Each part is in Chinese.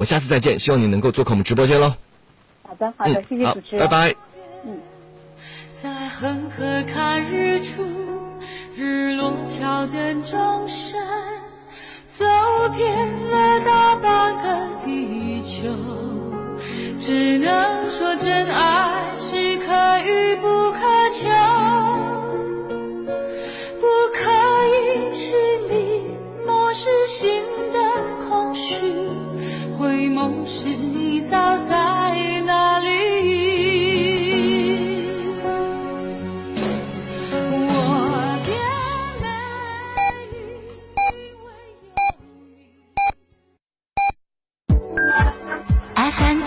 我下次再见，希望你能够做客我们直播间喽。好的，好的，谢谢主持人，拜拜。嗯。在恒河看日出，日落桥灯钟声，走遍了大半个地球，只能说真爱是可遇不可求，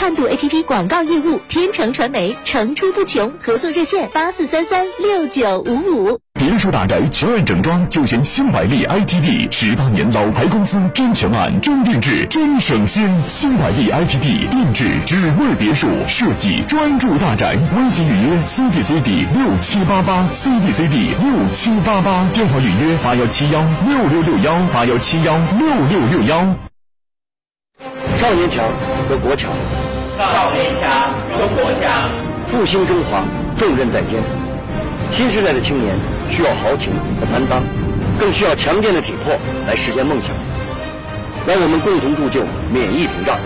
看度 APP 广告业务，天成传媒层出不穷，合作热线八四三三六九五五。别墅大宅全案整装就选新百利 ITD，十八年老牌公司，真全案、真定制、真省心。新百利 ITD 定制只为别墅设计，专注大宅。微信预约 CDCD 六七八八 CDCD 六七八八，电话预约八幺七幺六六六幺八幺七幺六六六幺。少年强则国强，少年强则国强，复兴中华，重任在肩。新时代的青年需要豪情和担当，更需要强健的体魄来实现梦想。让我们共同铸就免疫屏障，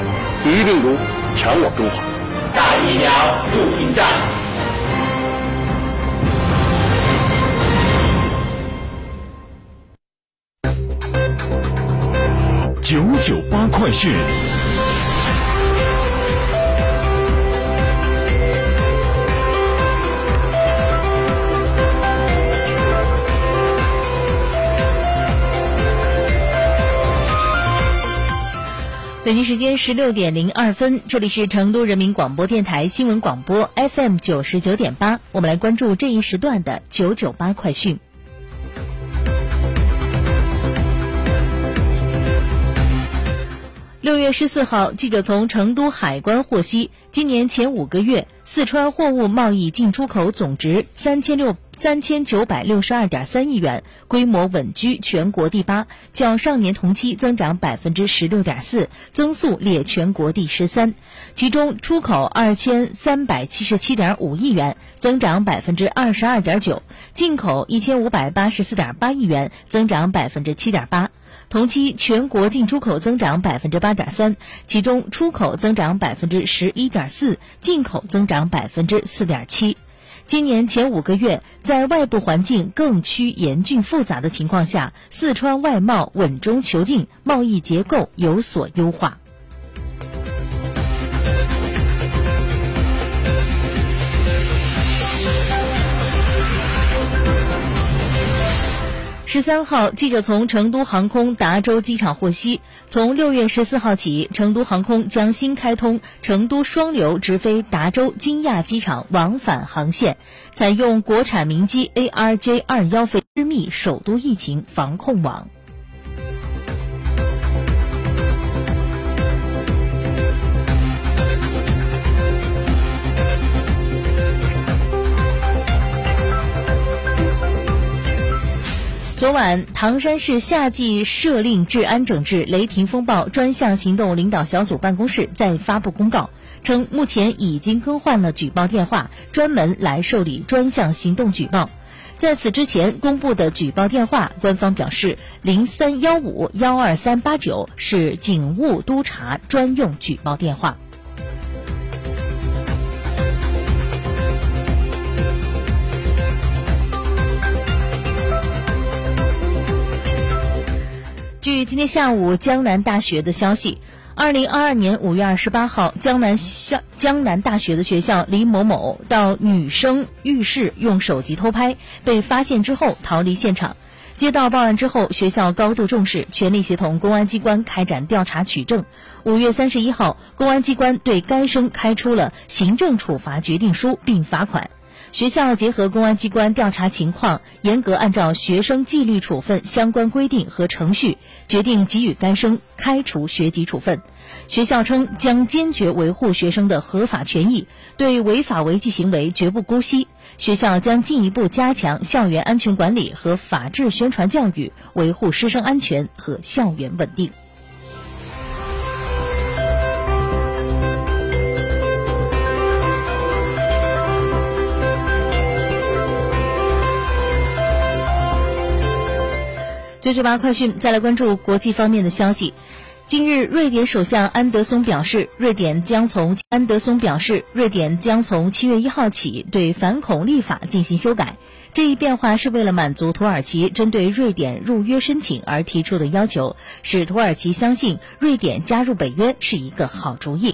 抵御病毒，强我中华。大疫苗，筑屏障。九九八快讯。北京时间十六点零二分，这里是成都人民广播电台新闻广播 FM 九十九点八，我们来关注这一时段的九九八快讯。六月十四号，记者从成都海关获悉，今年前五个月，四川货物贸易进出口总值三千六。三千九百六十二点三亿元，规模稳居全国第八，较上年同期增长百分之十六点四，增速列全国第十三。其中出口二千三百七十七点五亿元，增长百分之二十二点九；进口一千五百八十四点八亿元，增长百分之七点八。同期全国进出口增长百分之八点三，其中出口增长百分之十一点四，进口增长百分之四点七。今年前五个月，在外部环境更趋严峻复杂的情况下，四川外贸稳中求进，贸易结构有所优化。十三号，记者从成都航空达州机场获悉，从六月十四号起，成都航空将新开通成都双流直飞达州金亚机场往返航线，采用国产民机 ARJ 二幺飞之密首都疫情防控网。昨晚，唐山市夏季设令治安整治雷霆风暴专项行动领导小组办公室在发布公告称，目前已经更换了举报电话，专门来受理专项行动举报。在此之前公布的举报电话，官方表示零三幺五幺二三八九是警务督察专用举报电话。今天下午江南大学的消息，二零二二年五月二十八号，江南校江南大学的学校李某某到女生浴室用手机偷拍，被发现之后逃离现场。接到报案之后，学校高度重视，全力协同公安机关开展调查取证。五月三十一号，公安机关对该生开出了行政处罚决定书并罚款。学校结合公安机关调查情况，严格按照学生纪律处分相关规定和程序，决定给予该生开除学籍处分。学校称将坚决维护学生的合法权益，对违法违纪行为绝不姑息。学校将进一步加强校园安全管理和法制宣传教育，维护师生安全和校园稳定。九九八快讯，再来关注国际方面的消息。近日，瑞典首相安德松表示，瑞典将从安德松表示，瑞典将从七月一号起对反恐立法进行修改。这一变化是为了满足土耳其针对瑞典入约申请而提出的要求，使土耳其相信瑞典加入北约是一个好主意。